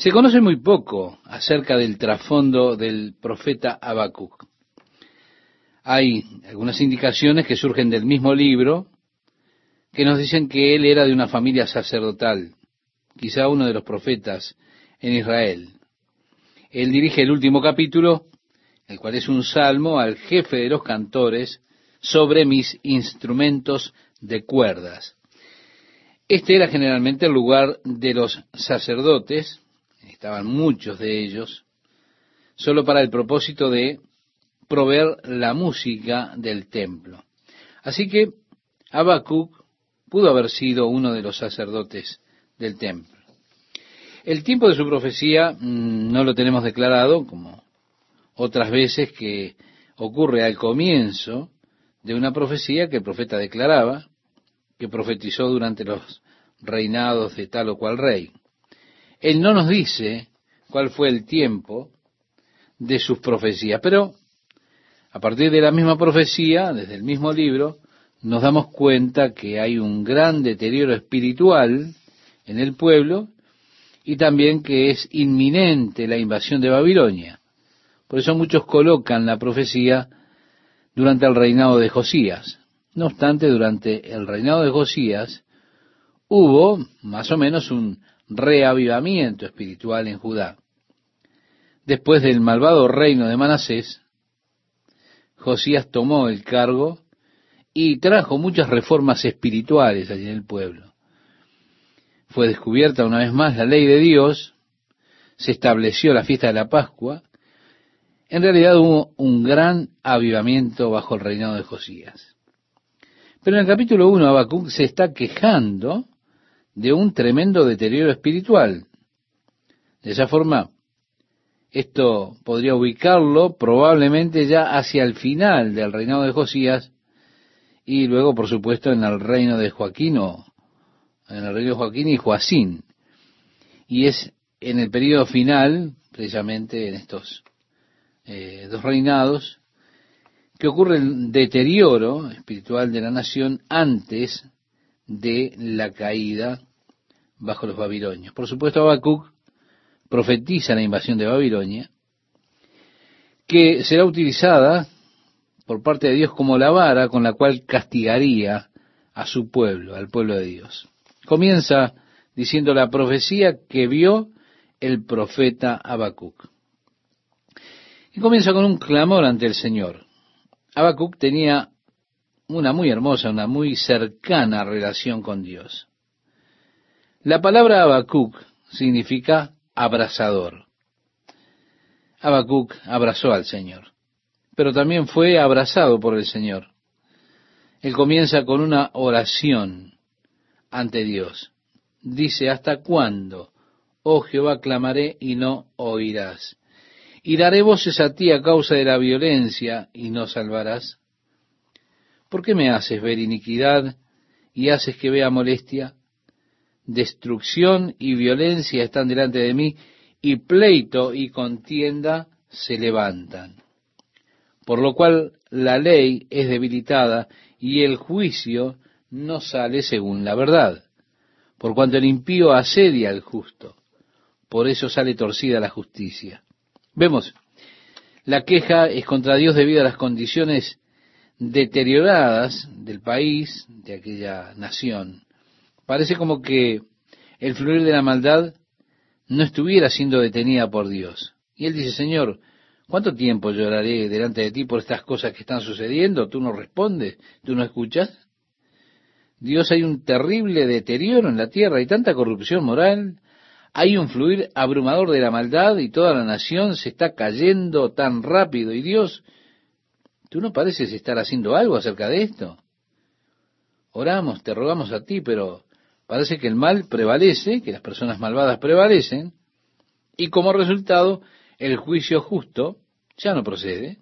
Se conoce muy poco acerca del trasfondo del profeta Habacuc. Hay algunas indicaciones que surgen del mismo libro que nos dicen que él era de una familia sacerdotal, quizá uno de los profetas en Israel. Él dirige el último capítulo, el cual es un salmo al jefe de los cantores sobre mis instrumentos de cuerdas. Este era generalmente el lugar de los sacerdotes, estaban muchos de ellos, solo para el propósito de proveer la música del templo. Así que Habacuc pudo haber sido uno de los sacerdotes del templo. El tiempo de su profecía mm, no lo tenemos declarado, como otras veces que ocurre al comienzo de una profecía que el profeta declaraba, que profetizó durante los reinados de tal o cual rey. Él no nos dice cuál fue el tiempo de sus profecías, pero a partir de la misma profecía, desde el mismo libro, nos damos cuenta que hay un gran deterioro espiritual en el pueblo y también que es inminente la invasión de Babilonia. Por eso muchos colocan la profecía durante el reinado de Josías. No obstante, durante el reinado de Josías hubo más o menos un reavivamiento espiritual en Judá. Después del malvado reino de Manasés, Josías tomó el cargo y trajo muchas reformas espirituales allí en el pueblo. Fue descubierta una vez más la ley de Dios, se estableció la fiesta de la Pascua, en realidad hubo un gran avivamiento bajo el reinado de Josías. Pero en el capítulo 1 Habacuc se está quejando de un tremendo deterioro espiritual. De esa forma, esto podría ubicarlo probablemente ya hacia el final del reinado de Josías y luego, por supuesto, en el reino de Joaquín o en el reino de Joaquín y Joacín. Y es en el periodo final, precisamente en estos eh, dos reinados, que ocurre el deterioro espiritual de la nación antes de la caída bajo los babilonios. Por supuesto, Habacuc profetiza la invasión de Babilonia, que será utilizada por parte de Dios como la vara con la cual castigaría a su pueblo, al pueblo de Dios. Comienza diciendo la profecía que vio el profeta Habacuc. Y comienza con un clamor ante el Señor. Habacuc tenía una muy hermosa, una muy cercana relación con Dios. La palabra Habacuc significa abrazador. Habacuc abrazó al Señor, pero también fue abrazado por el Señor. Él comienza con una oración ante Dios. Dice, ¿hasta cuándo, oh Jehová, clamaré y no oirás? y daré voces a ti a causa de la violencia y no salvarás. ¿Por qué me haces ver iniquidad y haces que vea molestia? Destrucción y violencia están delante de mí y pleito y contienda se levantan. Por lo cual la ley es debilitada y el juicio no sale según la verdad. Por cuanto el impío asedia al justo, por eso sale torcida la justicia. Vemos, la queja es contra Dios debido a las condiciones deterioradas del país, de aquella nación. Parece como que el fluir de la maldad no estuviera siendo detenida por Dios. Y él dice, Señor, ¿cuánto tiempo lloraré delante de ti por estas cosas que están sucediendo? ¿Tú no respondes? ¿Tú no escuchas? Dios, hay un terrible deterioro en la tierra y tanta corrupción moral, hay un fluir abrumador de la maldad y toda la nación se está cayendo tan rápido. Y Dios, tú no pareces estar haciendo algo acerca de esto. Oramos, te rogamos a ti, pero parece que el mal prevalece, que las personas malvadas prevalecen, y como resultado el juicio justo ya no procede.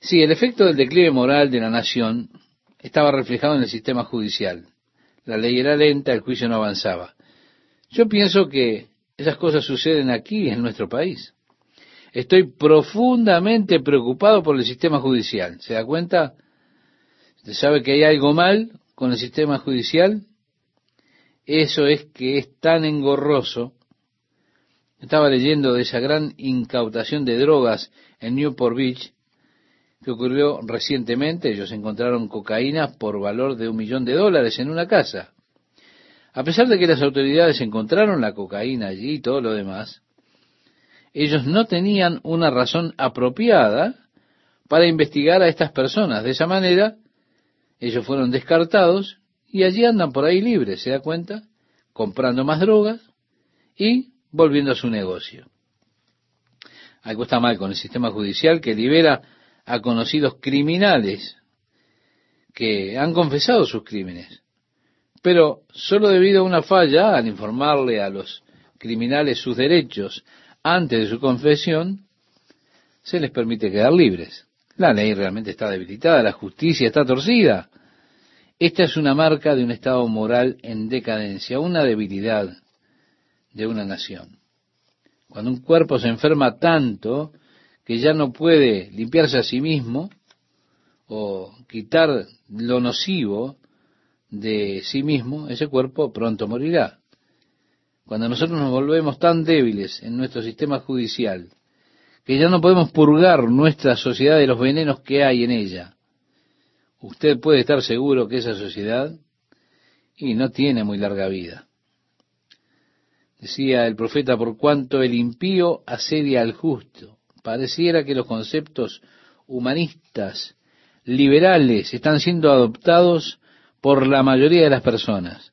Sí, el efecto del declive moral de la nación estaba reflejado en el sistema judicial. La ley era lenta, el juicio no avanzaba. Yo pienso que esas cosas suceden aquí en nuestro país. Estoy profundamente preocupado por el sistema judicial. ¿Se da cuenta? Usted sabe que hay algo mal con el sistema judicial Eso es que es tan engorroso. Estaba leyendo de esa gran incautación de drogas en Newport Beach que ocurrió recientemente. Ellos encontraron cocaína por valor de un millón de dólares en una casa. A pesar de que las autoridades encontraron la cocaína allí y todo lo demás, ellos no tenían una razón apropiada para investigar a estas personas. De esa manera, ellos fueron descartados y allí andan por ahí libres, ¿se da cuenta? Comprando más drogas y volviendo a su negocio. Algo está mal con el sistema judicial que libera a conocidos criminales que han confesado sus crímenes. Pero solo debido a una falla, al informarle a los criminales sus derechos antes de su confesión, se les permite quedar libres. La ley realmente está debilitada, la justicia está torcida. Esta es una marca de un estado moral en decadencia, una debilidad de una nación. Cuando un cuerpo se enferma tanto que ya no puede limpiarse a sí mismo o quitar lo nocivo de sí mismo, ese cuerpo pronto morirá. Cuando nosotros nos volvemos tan débiles en nuestro sistema judicial, que ya no podemos purgar nuestra sociedad de los venenos que hay en ella, usted puede estar seguro que esa sociedad y no tiene muy larga vida. Decía el profeta, por cuanto el impío asedia al justo, pareciera que los conceptos humanistas, liberales, están siendo adoptados por la mayoría de las personas.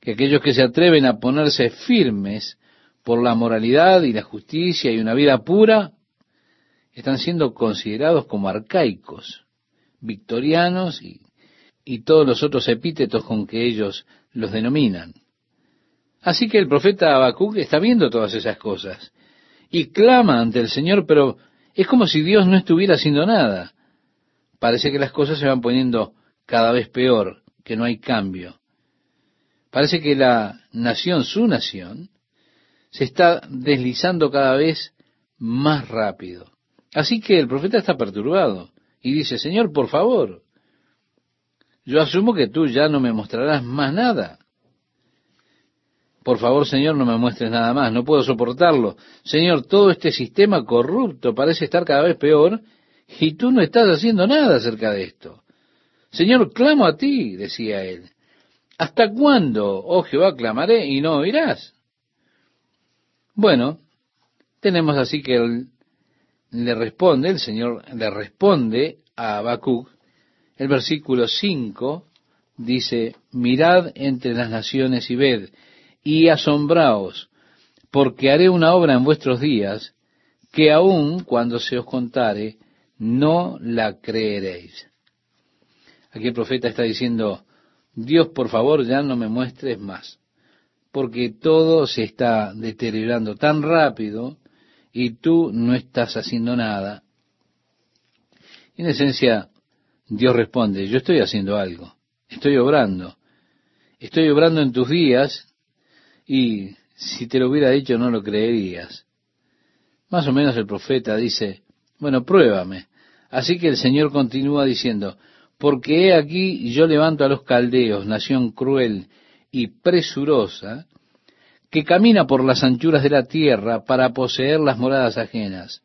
Que aquellos que se atreven a ponerse firmes por la moralidad y la justicia y una vida pura, están siendo considerados como arcaicos, victorianos y, todos los otros epítetos con que ellos los denominan. Así que el profeta Habacuc está viendo todas esas cosas y clama ante el Señor, pero es como si Dios no estuviera haciendo nada. Parece que las cosas se van poniendo cada vez peor, que no hay cambio. Parece que la nación, su nación, se está deslizando cada vez más rápido. Así que el profeta está perturbado y dice, Señor, por favor, yo asumo que tú ya no me mostrarás más nada. Por favor, Señor, no me muestres nada más, no puedo soportarlo. Señor, todo este sistema corrupto parece estar cada vez peor y tú no estás haciendo nada acerca de esto. Señor, clamo a ti, decía él. ¿Hasta cuándo, oh Jehová, clamaré y no oirás? Bueno, tenemos así que él le responde, el Señor le responde a Habacuc, el versículo 5 dice, mirad entre las naciones y ved, y asombraos, porque haré una obra en vuestros días, que aun cuando se os contare, no la creeréis. Aquí el profeta está diciendo, Dios, por favor, ya no me muestres más porque todo se está deteriorando tan rápido y tú no estás haciendo nada. En esencia, Dios responde, yo estoy haciendo algo, estoy obrando, estoy obrando en tus días y si te lo hubiera dicho no lo creerías. Más o menos el profeta dice, bueno, pruébame. Así que el Señor continúa diciendo, porque he aquí yo levanto a los caldeos, nación cruel y presurosa, que camina por las anchuras de la tierra para poseer las moradas ajenas.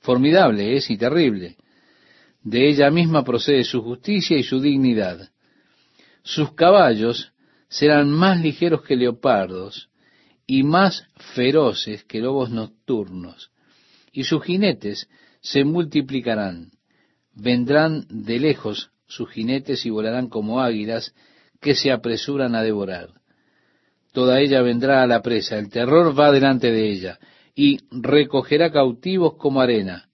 Formidable es y terrible. De ella misma procede su justicia y su dignidad. Sus caballos serán más ligeros que leopardos y más feroces que lobos nocturnos, y sus jinetes se multiplicarán. Vendrán de lejos sus jinetes y volarán como águilas, que se apresuran a devorar. Toda ella vendrá a la presa, el terror va delante de ella, y recogerá cautivos como arena.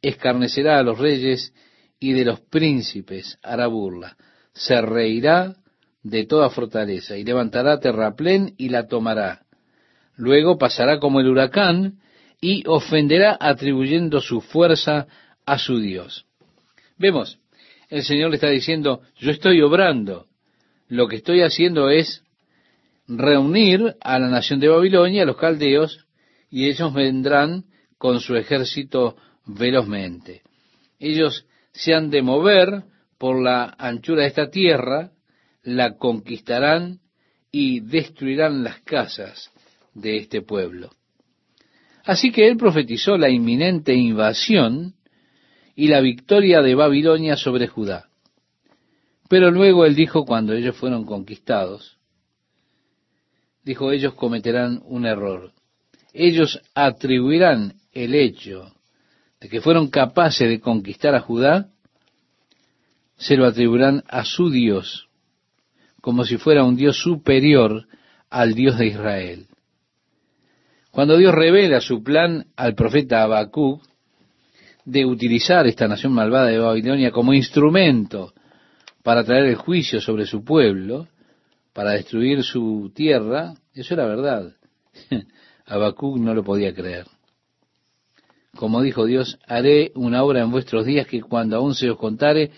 Escarnecerá a los reyes y de los príncipes hará burla. Se reirá de toda fortaleza y levantará terraplén y la tomará. Luego pasará como el huracán y ofenderá atribuyendo su fuerza a su Dios. Vemos, el Señor le está diciendo, yo estoy obrando, lo que estoy haciendo es reunir a la nación de Babilonia, a los caldeos, y ellos vendrán con su ejército velozmente. Ellos se han de mover por la anchura de esta tierra, la conquistarán y destruirán las casas de este pueblo. Así que él profetizó la inminente invasión y la victoria de Babilonia sobre Judá. Pero luego él dijo, cuando ellos fueron conquistados, dijo, ellos cometerán un error. Ellos atribuirán el hecho de que fueron capaces de conquistar a Judá, se lo atribuirán a su Dios, como si fuera un Dios superior al Dios de Israel. Cuando Dios revela su plan al profeta Habacuc de utilizar esta nación malvada de Babilonia como instrumento para traer el juicio sobre su pueblo, para destruir su tierra, eso era verdad. Habacuc no lo podía creer. Como dijo Dios, haré una obra en vuestros días que cuando aún se os contare,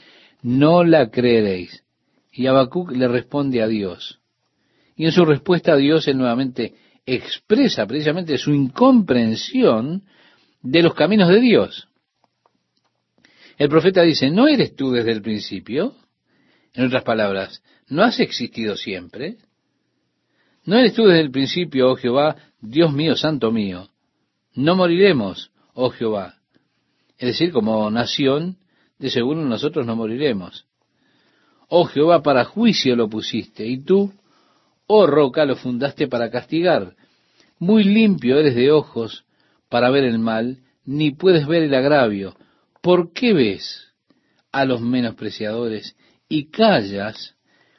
no la creeréis. Y Habacuc le responde a Dios. Y en su respuesta a Dios, él nuevamente expresa precisamente su incomprensión de los caminos de Dios. El profeta dice, ¿no eres tú desde el principio? En otras palabras, ¿no has existido siempre? ¿No eres tú desde el principio, oh Jehová, Dios mío, santo mío? No moriremos, oh Jehová. Es decir, como nación, de seguro nosotros no moriremos. Oh Jehová, para juicio lo pusiste, y tú, oh roca, lo fundaste para castigar. Muy limpio eres de ojos para ver el mal, ni puedes ver el agravio. ¿Por qué ves a los menospreciadores y callas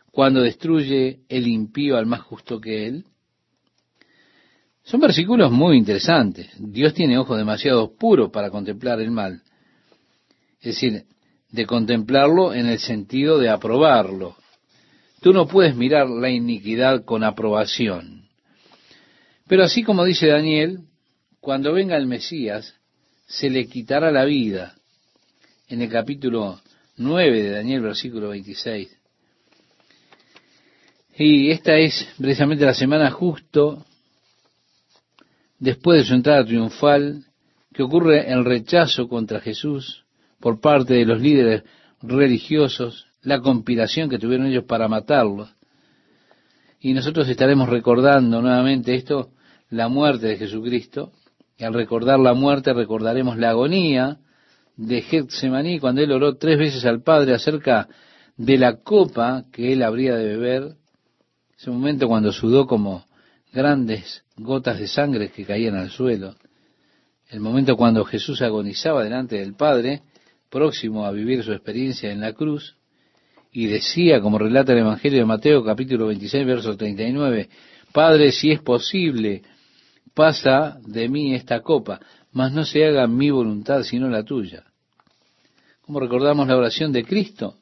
cuando destruye el impío al más justo que él? Son versículos muy interesantes. Dios tiene ojos demasiado puros para contemplar el mal. Es decir, de contemplarlo en el sentido de aprobarlo. Tú no puedes mirar la iniquidad con aprobación. Pero así como dice Daniel, cuando venga el Mesías, se le quitará la vida. En el capítulo 9 de Daniel, versículo 26. Y esta es precisamente la semana justo después de su entrada triunfal, que ocurre el rechazo contra Jesús por parte de los líderes religiosos, la conspiración que tuvieron ellos para matarlo. Y nosotros estaremos recordando nuevamente esto, la muerte de Jesucristo, y al recordar la muerte recordaremos la agonía de Getsemaní cuando él oró tres veces al Padre acerca de la copa que él habría de beber, ese momento cuando sudó como grandes gotas de sangre que caían al suelo, el momento cuando Jesús agonizaba delante del Padre, próximo a vivir su experiencia en la cruz, y decía, como relata el Evangelio de Mateo capítulo 26, verso 39, Padre, si es posible, pasa de mí esta copa, mas no se haga mi voluntad sino la tuya. Como recordamos la oración de Cristo,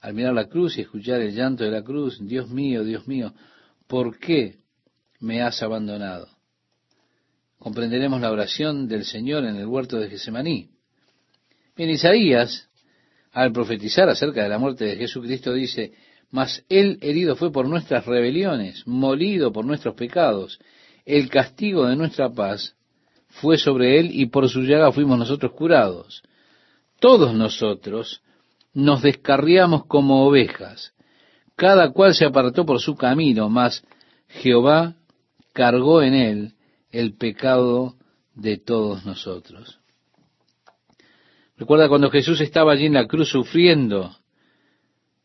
al mirar la cruz y escuchar el llanto de la cruz, Dios mío, Dios mío, ¿por qué me has abandonado. Comprenderemos la oración del Señor en el huerto de Gesemaní. En Isaías, al profetizar acerca de la muerte de Jesucristo, dice, mas él herido fue por nuestras rebeliones, molido por nuestros pecados, el castigo de nuestra paz fue sobre él y por su llaga fuimos nosotros curados. Todos nosotros nos descarriamos como ovejas, cada cual se apartó por su camino, mas Jehová cargó en él el pecado de todos nosotros. Recuerda cuando Jesús estaba allí en la cruz sufriendo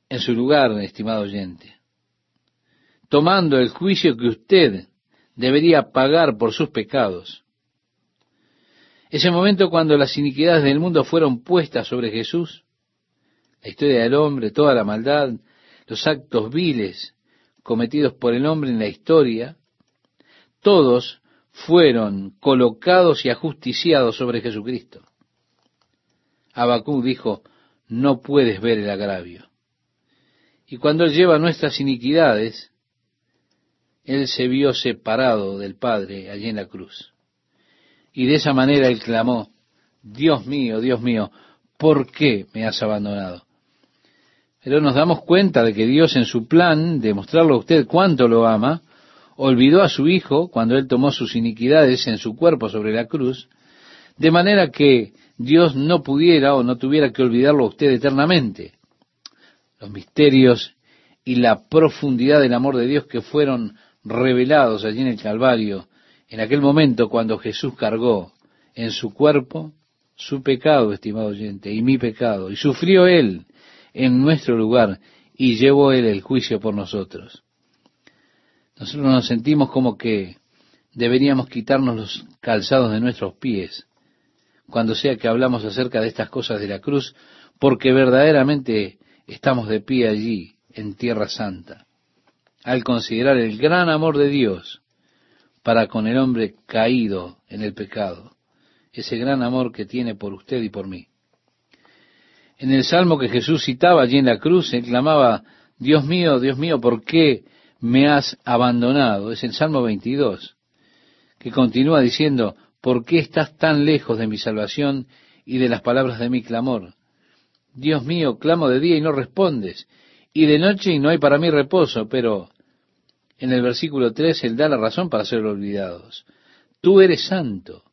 en su lugar, estimado oyente, tomando el juicio que usted debería pagar por sus pecados. Ese momento cuando las iniquidades del mundo fueron puestas sobre Jesús, la historia del hombre, toda la maldad, los actos viles cometidos por el hombre en la historia, todos fueron colocados y ajusticiados sobre Jesucristo. Habacuc dijo, no puedes ver el agravio. Y cuando Él lleva nuestras iniquidades, Él se vio separado del Padre allí en la cruz. Y de esa manera Él clamó, Dios mío, Dios mío, ¿por qué me has abandonado? Pero nos damos cuenta de que Dios en su plan de mostrarle a usted cuánto lo ama, olvidó a su Hijo cuando Él tomó sus iniquidades en su cuerpo sobre la cruz, de manera que Dios no pudiera o no tuviera que olvidarlo a usted eternamente. Los misterios y la profundidad del amor de Dios que fueron revelados allí en el Calvario, en aquel momento cuando Jesús cargó en su cuerpo su pecado, estimado oyente, y mi pecado, y sufrió Él en nuestro lugar, y llevó Él el juicio por nosotros. Nosotros nos sentimos como que deberíamos quitarnos los calzados de nuestros pies cuando sea que hablamos acerca de estas cosas de la cruz, porque verdaderamente estamos de pie allí, en Tierra Santa, al considerar el gran amor de Dios para con el hombre caído en el pecado, ese gran amor que tiene por usted y por mí. En el salmo que Jesús citaba allí en la cruz, él clamaba, Dios mío, Dios mío, ¿por qué me has abandonado? Es el Salmo 22, que continúa diciendo, ¿por qué estás tan lejos de mi salvación y de las palabras de mi clamor? Dios mío, clamo de día y no respondes, y de noche y no hay para mí reposo, pero en el versículo 3 él da la razón para ser olvidados. Tú eres santo,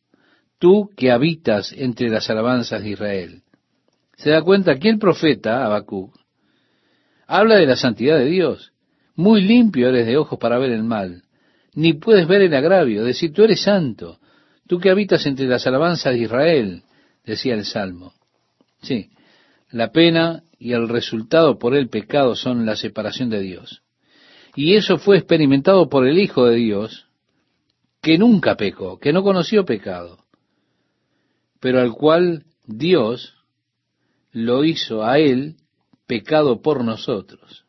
tú que habitas entre las alabanzas de Israel. Se da cuenta que el profeta, Habacuc, habla de la santidad de Dios. Muy limpio eres de ojos para ver el mal, ni puedes ver el agravio, decir, tú eres santo, tú que habitas entre las alabanzas de Israel, decía el Salmo. Sí, la pena y el resultado por el pecado son la separación de Dios. Y eso fue experimentado por el Hijo de Dios, que nunca pecó, que no conoció pecado, pero al cual Dios lo hizo a él pecado por nosotros.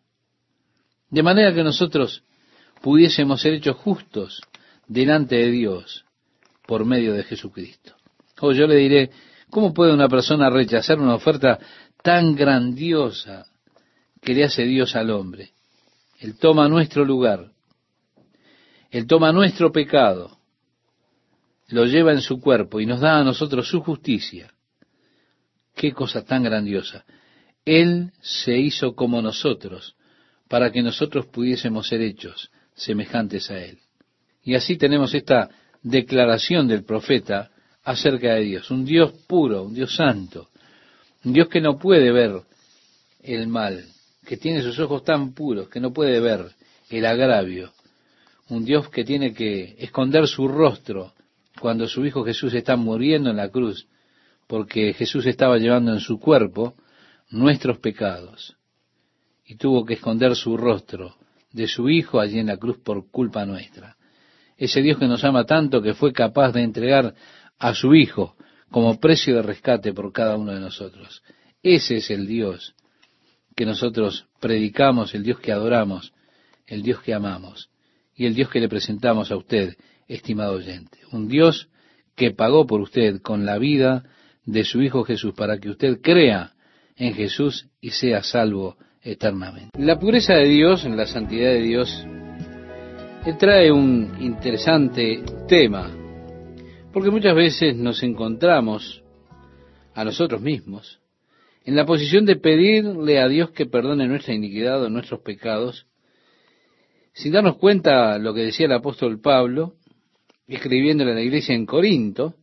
De manera que nosotros pudiésemos ser hechos justos delante de Dios por medio de Jesucristo. O yo le diré, ¿cómo puede una persona rechazar una oferta tan grandiosa que le hace Dios al hombre? Él toma nuestro lugar, Él toma nuestro pecado, lo lleva en su cuerpo y nos da a nosotros su justicia. Qué cosa tan grandiosa. Él se hizo como nosotros para que nosotros pudiésemos ser hechos semejantes a Él. Y así tenemos esta declaración del profeta acerca de Dios. Un Dios puro, un Dios santo, un Dios que no puede ver el mal, que tiene sus ojos tan puros, que no puede ver el agravio. Un Dios que tiene que esconder su rostro cuando su Hijo Jesús está muriendo en la cruz porque Jesús estaba llevando en su cuerpo nuestros pecados y tuvo que esconder su rostro de su Hijo allí en la cruz por culpa nuestra. Ese Dios que nos ama tanto que fue capaz de entregar a su Hijo como precio de rescate por cada uno de nosotros. Ese es el Dios que nosotros predicamos, el Dios que adoramos, el Dios que amamos y el Dios que le presentamos a usted, estimado oyente. Un Dios que pagó por usted con la vida de su Hijo Jesús para que usted crea en Jesús y sea salvo eternamente. La pureza de Dios, la santidad de Dios, trae un interesante tema, porque muchas veces nos encontramos a nosotros mismos en la posición de pedirle a Dios que perdone nuestra iniquidad o nuestros pecados, sin darnos cuenta lo que decía el apóstol Pablo, escribiéndole a la iglesia en Corinto,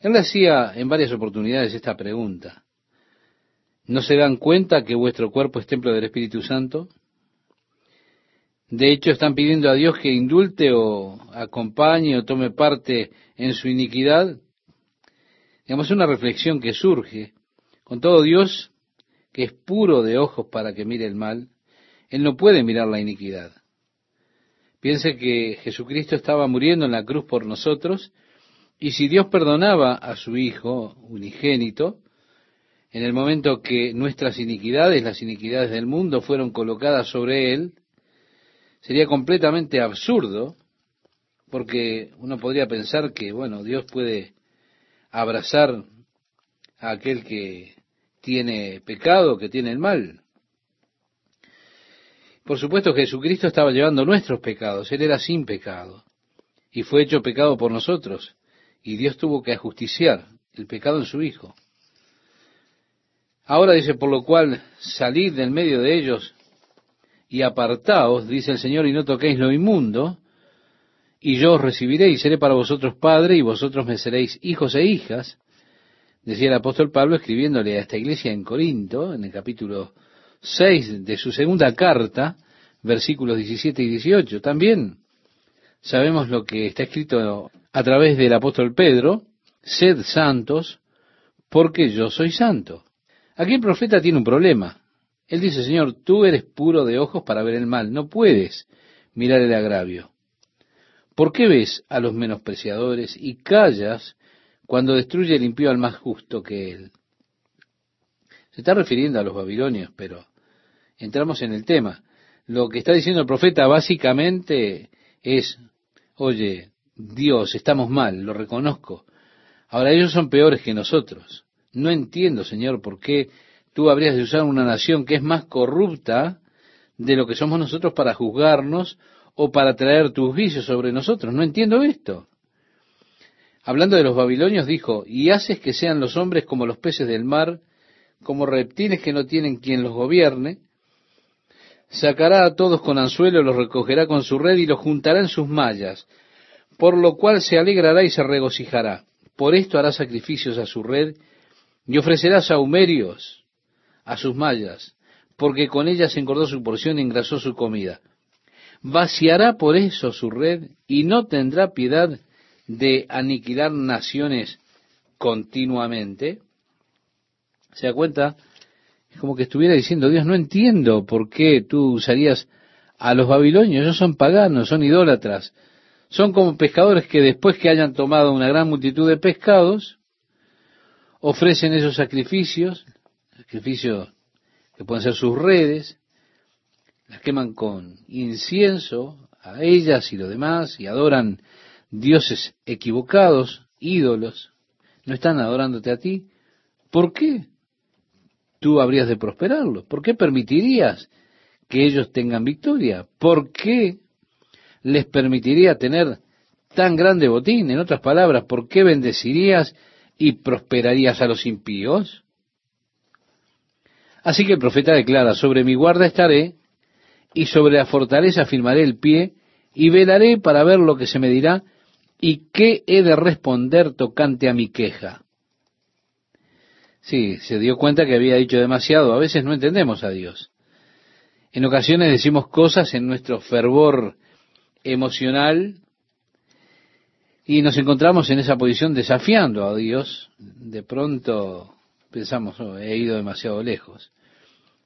él hacía en varias oportunidades esta pregunta. ¿No se dan cuenta que vuestro cuerpo es templo del Espíritu Santo? De hecho, están pidiendo a Dios que indulte o acompañe o tome parte en su iniquidad. Digamos, una reflexión que surge. Con todo Dios, que es puro de ojos para que mire el mal, Él no puede mirar la iniquidad. Piense que Jesucristo estaba muriendo en la cruz por nosotros y si Dios perdonaba a su Hijo unigénito, en el momento que nuestras iniquidades, las iniquidades del mundo, fueron colocadas sobre Él, sería completamente absurdo, porque uno podría pensar que, bueno, Dios puede abrazar a aquel que tiene pecado, que tiene el mal. Por supuesto, Jesucristo estaba llevando nuestros pecados, Él era sin pecado, y fue hecho pecado por nosotros y Dios tuvo que ajusticiar el pecado en su Hijo. Ahora dice, por lo cual salid del medio de ellos y apartaos, dice el Señor, y no toquéis lo inmundo, y yo os recibiré y seré para vosotros padre, y vosotros me seréis hijos e hijas, decía el apóstol Pablo escribiéndole a esta iglesia en Corinto, en el capítulo 6 de su segunda carta, versículos 17 y 18. También sabemos lo que está escrito a través del apóstol Pedro, sed santos porque yo soy santo. Aquí el profeta tiene un problema. Él dice, Señor, tú eres puro de ojos para ver el mal, no puedes mirar el agravio. ¿Por qué ves a los menospreciadores y callas cuando destruye el impío al más justo que él? Se está refiriendo a los babilonios, pero entramos en el tema. Lo que está diciendo el profeta básicamente es, oye, Dios, estamos mal, lo reconozco. Ahora ellos son peores que nosotros. No entiendo, Señor, por qué tú habrías de usar una nación que es más corrupta de lo que somos nosotros para juzgarnos o para traer tus vicios sobre nosotros. No entiendo esto. Hablando de los babilonios, dijo, y haces que sean los hombres como los peces del mar, como reptiles que no tienen quien los gobierne, sacará a todos con anzuelo, los recogerá con su red y los juntará en sus mallas, por lo cual se alegrará y se regocijará. Por esto hará sacrificios a su red y ofrecerá sahumerios a sus mallas, porque con ellas engordó su porción y engrasó su comida vaciará por eso su red y no tendrá piedad de aniquilar naciones continuamente. ¿Se da cuenta? Es como que estuviera diciendo, Dios, no entiendo por qué tú usarías a los babilonios, ellos son paganos, son idólatras, son como pescadores que después que hayan tomado una gran multitud de pescados, ofrecen esos sacrificios, sacrificios que pueden ser sus redes, las queman con incienso a ellas y lo demás y adoran dioses equivocados, ídolos, no están adorándote a ti. ¿Por qué tú habrías de prosperarlos? ¿Por qué permitirías que ellos tengan victoria? ¿Por qué les permitiría tener tan grande botín? En otras palabras, ¿por qué bendecirías y prosperarías a los impíos? Así que el profeta declara, sobre mi guarda estaré y sobre la fortaleza firmaré el pie, y velaré para ver lo que se me dirá, y qué he de responder tocante a mi queja. Sí, se dio cuenta que había dicho demasiado. A veces no entendemos a Dios. En ocasiones decimos cosas en nuestro fervor emocional y nos encontramos en esa posición desafiando a Dios. De pronto pensamos, oh, he ido demasiado lejos.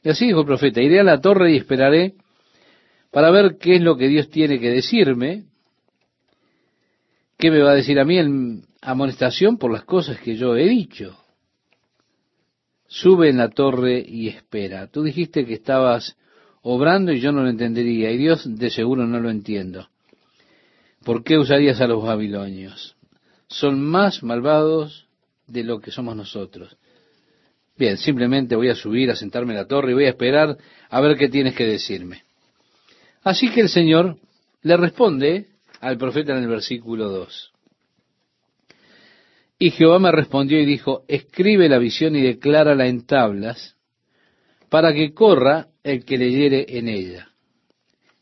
Y así dijo el profeta, iré a la torre y esperaré para ver qué es lo que Dios tiene que decirme, qué me va a decir a mí en amonestación por las cosas que yo he dicho. Sube en la torre y espera. Tú dijiste que estabas obrando y yo no lo entendería, y Dios de seguro no lo entiendo. ¿Por qué usarías a los babilonios? Son más malvados de lo que somos nosotros. Bien, simplemente voy a subir, a sentarme en la torre y voy a esperar a ver qué tienes que decirme. Así que el Señor le responde al profeta en el versículo 2. Y Jehová me respondió y dijo, escribe la visión y declárala en tablas, para que corra el que leyere en ella.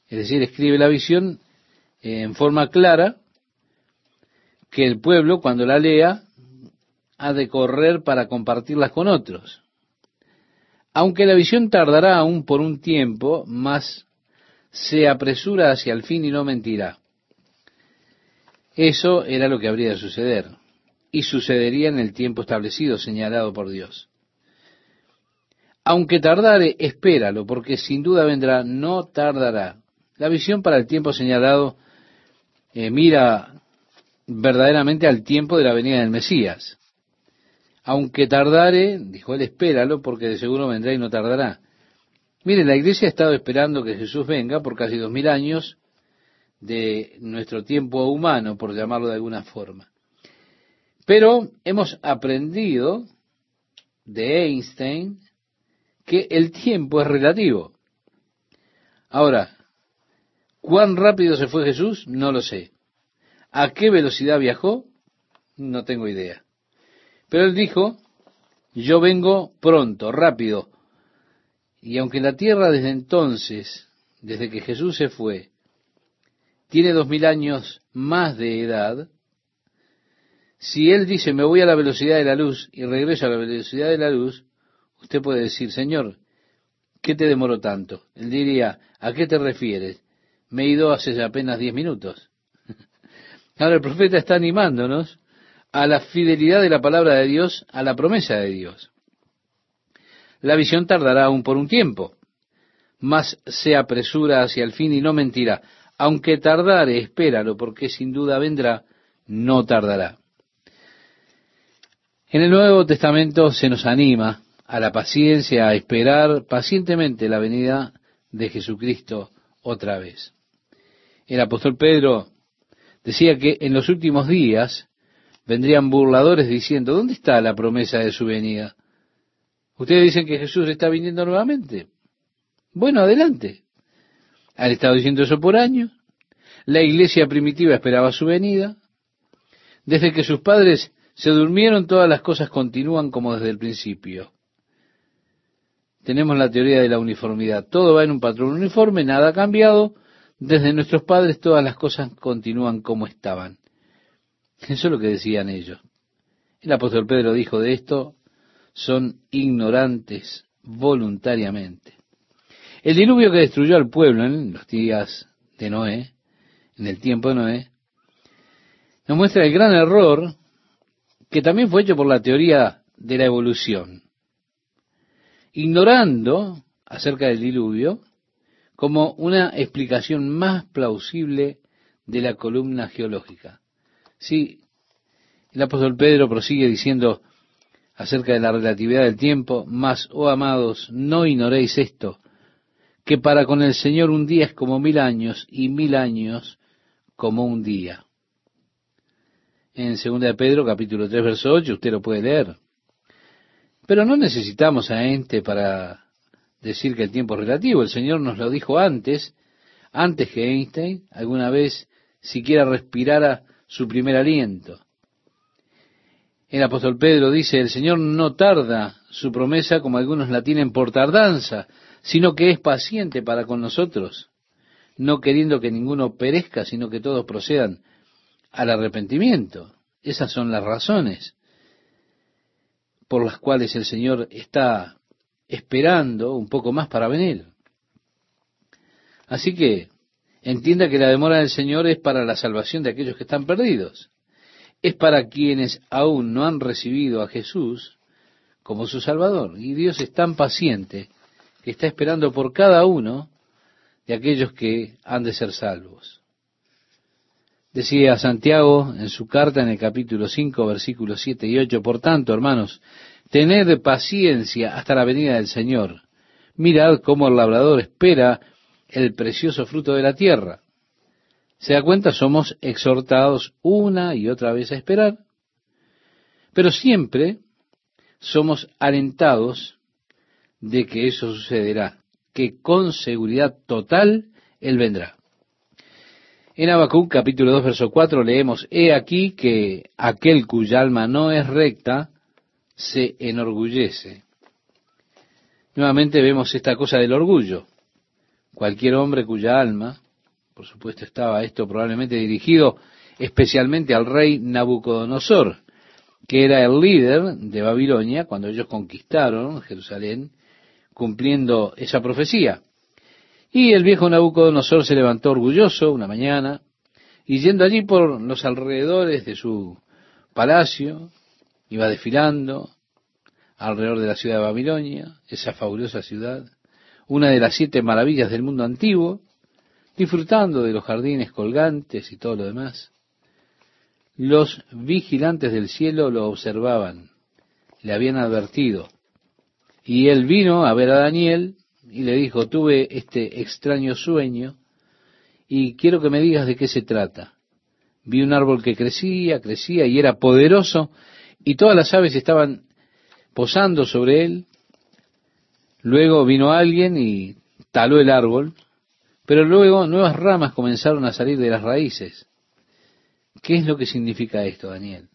Es decir, escribe la visión en forma clara, que el pueblo cuando la lea ha de correr para compartirlas con otros. Aunque la visión tardará aún por un tiempo, más se apresura hacia el fin y no mentirá. Eso era lo que habría de suceder, y sucedería en el tiempo establecido, señalado por Dios. Aunque tardare, espéralo, porque sin duda vendrá, no tardará. La visión para el tiempo señalado eh, mira verdaderamente al tiempo de la venida del Mesías. Aunque tardare, dijo él, espéralo, porque de seguro vendrá y no tardará. Mire, la iglesia ha estado esperando que Jesús venga por casi dos mil años de nuestro tiempo humano, por llamarlo de alguna forma. Pero hemos aprendido de Einstein que el tiempo es relativo. Ahora, ¿cuán rápido se fue Jesús? No lo sé. ¿A qué velocidad viajó? No tengo idea. Pero él dijo, yo vengo pronto, rápido, y aunque la tierra desde entonces, desde que Jesús se fue, tiene dos mil años más de edad, si Él dice me voy a la velocidad de la luz y regreso a la velocidad de la luz, usted puede decir, Señor, ¿qué te demoró tanto? Él diría, ¿a qué te refieres? Me he ido hace apenas diez minutos. Ahora el profeta está animándonos a la fidelidad de la palabra de Dios, a la promesa de Dios. La visión tardará aún por un tiempo, mas se apresura hacia el fin y no mentirá. Aunque tardare, espéralo, porque sin duda vendrá, no tardará. En el Nuevo Testamento se nos anima a la paciencia, a esperar pacientemente la venida de Jesucristo otra vez. El apóstol Pedro decía que en los últimos días vendrían burladores diciendo, ¿dónde está la promesa de su venida? Ustedes dicen que Jesús está viniendo nuevamente. Bueno, adelante. Han estado diciendo eso por años. La iglesia primitiva esperaba su venida. Desde que sus padres se durmieron, todas las cosas continúan como desde el principio. Tenemos la teoría de la uniformidad. Todo va en un patrón uniforme, nada ha cambiado. Desde nuestros padres todas las cosas continúan como estaban. Eso es lo que decían ellos. El apóstol Pedro dijo de esto, son ignorantes voluntariamente. El diluvio que destruyó al pueblo en los días de Noé, en el tiempo de Noé, nos muestra el gran error que también fue hecho por la teoría de la evolución. Ignorando acerca del diluvio como una explicación más plausible de la columna geológica. Sí, el apóstol Pedro prosigue diciendo acerca de la relatividad del tiempo, mas, oh amados, no ignoréis esto, que para con el Señor un día es como mil años y mil años como un día. En 2 de Pedro, capítulo 3, verso 8, usted lo puede leer. Pero no necesitamos a ente para decir que el tiempo es relativo. El Señor nos lo dijo antes, antes que Einstein alguna vez siquiera respirara su primer aliento. El apóstol Pedro dice, el Señor no tarda su promesa como algunos la tienen por tardanza, sino que es paciente para con nosotros, no queriendo que ninguno perezca, sino que todos procedan al arrepentimiento. Esas son las razones por las cuales el Señor está esperando un poco más para venir. Así que entienda que la demora del Señor es para la salvación de aquellos que están perdidos. Es para quienes aún no han recibido a Jesús como su Salvador. Y Dios es tan paciente que está esperando por cada uno de aquellos que han de ser salvos. Decía Santiago en su carta en el capítulo 5, versículos 7 y 8, por tanto, hermanos, tened paciencia hasta la venida del Señor. Mirad cómo el labrador espera el precioso fruto de la tierra. ¿Se da cuenta? Somos exhortados una y otra vez a esperar, pero siempre somos alentados de que eso sucederá, que con seguridad total Él vendrá. En Habacuc capítulo 2 verso 4 leemos, He aquí que aquel cuya alma no es recta se enorgullece. Nuevamente vemos esta cosa del orgullo. Cualquier hombre cuya alma, por supuesto estaba esto probablemente dirigido especialmente al rey Nabucodonosor, que era el líder de Babilonia cuando ellos conquistaron Jerusalén cumpliendo esa profecía. Y el viejo Nabucodonosor se levantó orgulloso una mañana y yendo allí por los alrededores de su palacio, iba desfilando alrededor de la ciudad de Babilonia, esa fabulosa ciudad, una de las siete maravillas del mundo antiguo, disfrutando de los jardines colgantes y todo lo demás. Los vigilantes del cielo lo observaban, le habían advertido, y él vino a ver a Daniel y le dijo, tuve este extraño sueño y quiero que me digas de qué se trata. Vi un árbol que crecía, crecía y era poderoso y todas las aves estaban posando sobre él. Luego vino alguien y taló el árbol, pero luego nuevas ramas comenzaron a salir de las raíces. ¿Qué es lo que significa esto, Daniel?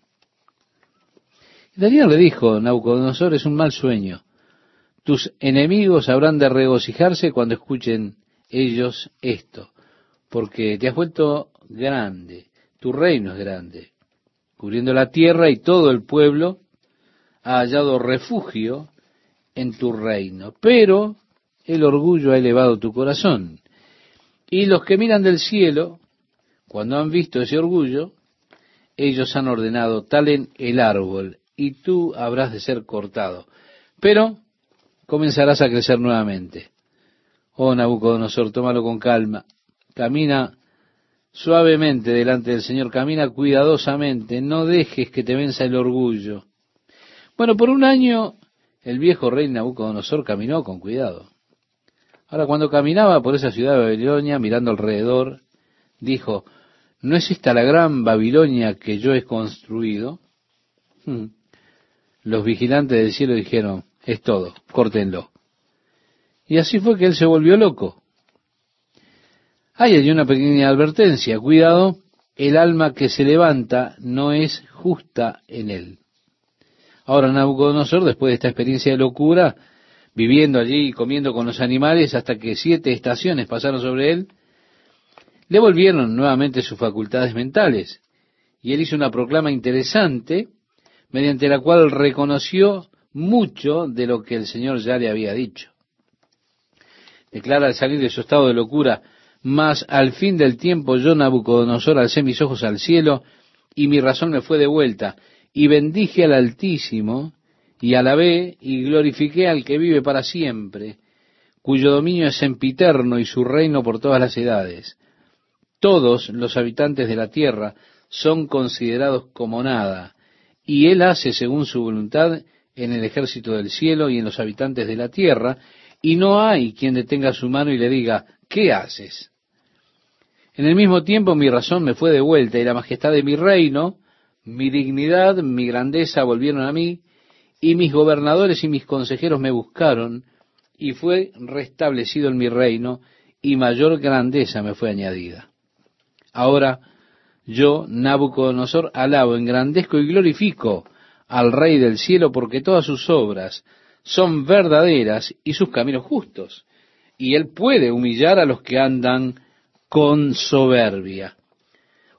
Daniel le dijo, Naucodonosor, es un mal sueño. Tus enemigos habrán de regocijarse cuando escuchen ellos esto, porque te has vuelto grande, tu reino es grande, cubriendo la tierra y todo el pueblo ha hallado refugio en tu reino. Pero el orgullo ha elevado tu corazón. Y los que miran del cielo, cuando han visto ese orgullo, ellos han ordenado, talen el árbol, y tú habrás de ser cortado. Pero comenzarás a crecer nuevamente. Oh Nabucodonosor, tómalo con calma. Camina suavemente delante del Señor, camina cuidadosamente, no dejes que te venza el orgullo. Bueno, por un año el viejo rey Nabucodonosor caminó con cuidado. Ahora, cuando caminaba por esa ciudad de Babilonia, mirando alrededor, dijo, ¿no es esta la gran Babilonia que yo he construido? Hmm. Los vigilantes del cielo dijeron, es todo, córtenlo. Y así fue que él se volvió loco. Hay una pequeña advertencia, cuidado, el alma que se levanta no es justa en él. Ahora Nabucodonosor, después de esta experiencia de locura, viviendo allí y comiendo con los animales hasta que siete estaciones pasaron sobre él, le volvieron nuevamente sus facultades mentales. Y él hizo una proclama interesante, mediante la cual reconoció mucho de lo que el Señor ya le había dicho. Declara al salir de su estado de locura, mas al fin del tiempo yo, Nabucodonosor, alcé mis ojos al cielo y mi razón me fue de vuelta y bendije al Altísimo y alabé y glorifiqué al que vive para siempre, cuyo dominio es sempiterno y su reino por todas las edades. Todos los habitantes de la tierra son considerados como nada, y él hace según su voluntad en el ejército del cielo y en los habitantes de la tierra, y no hay quien detenga su mano y le diga, ¿qué haces? En el mismo tiempo mi razón me fue de vuelta y la majestad de mi reino, mi dignidad, mi grandeza volvieron a mí y mis gobernadores y mis consejeros me buscaron y fue restablecido en mi reino y mayor grandeza me fue añadida. Ahora yo, Nabucodonosor, alabo, engrandezco y glorifico al Rey del cielo porque todas sus obras son verdaderas y sus caminos justos. Y él puede humillar a los que andan con soberbia.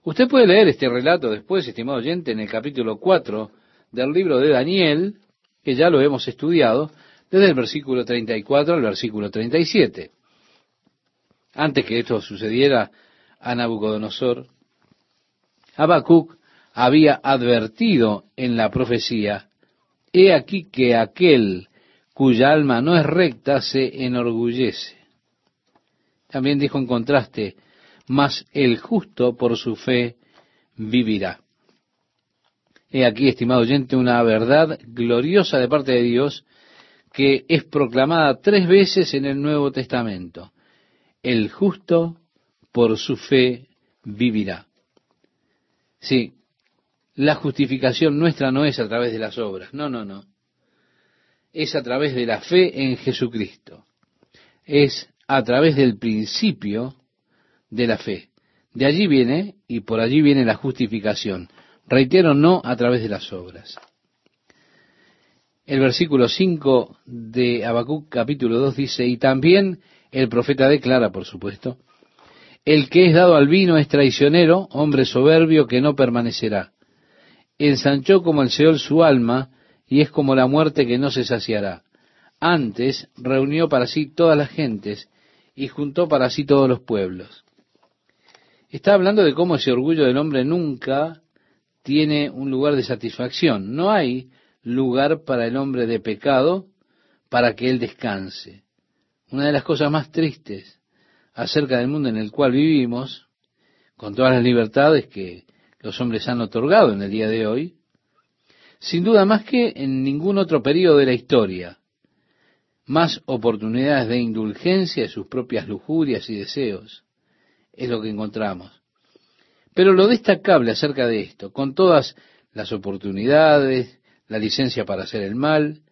Usted puede leer este relato después, estimado oyente, en el capítulo 4 del libro de Daniel, que ya lo hemos estudiado, desde el versículo 34 al versículo 37. Antes que esto sucediera a Nabucodonosor, Habacuc había advertido en la profecía, he aquí que aquel cuya alma no es recta se enorgullece. También dijo en contraste, mas el justo por su fe vivirá. He aquí, estimado oyente, una verdad gloriosa de parte de Dios que es proclamada tres veces en el Nuevo Testamento. El justo por su fe vivirá. Sí, la justificación nuestra no es a través de las obras, no, no, no. Es a través de la fe en Jesucristo. Es a través del principio de la fe. De allí viene, y por allí viene la justificación. Reitero, no a través de las obras. El versículo 5 de Habacuc capítulo 2 dice, y también el profeta declara, por supuesto, el que es dado al vino es traicionero, hombre soberbio que no permanecerá. Ensanchó como el Seol su alma, y es como la muerte que no se saciará. Antes reunió para sí todas las gentes, y juntó para sí todos los pueblos. Está hablando de cómo ese orgullo del hombre nunca tiene un lugar de satisfacción. No hay lugar para el hombre de pecado para que él descanse. Una de las cosas más tristes acerca del mundo en el cual vivimos, con todas las libertades que los hombres han otorgado en el día de hoy, sin duda más que en ningún otro periodo de la historia, más oportunidades de indulgencia de sus propias lujurias y deseos, es lo que encontramos. Pero lo destacable acerca de esto, con todas las oportunidades, la licencia para hacer el mal,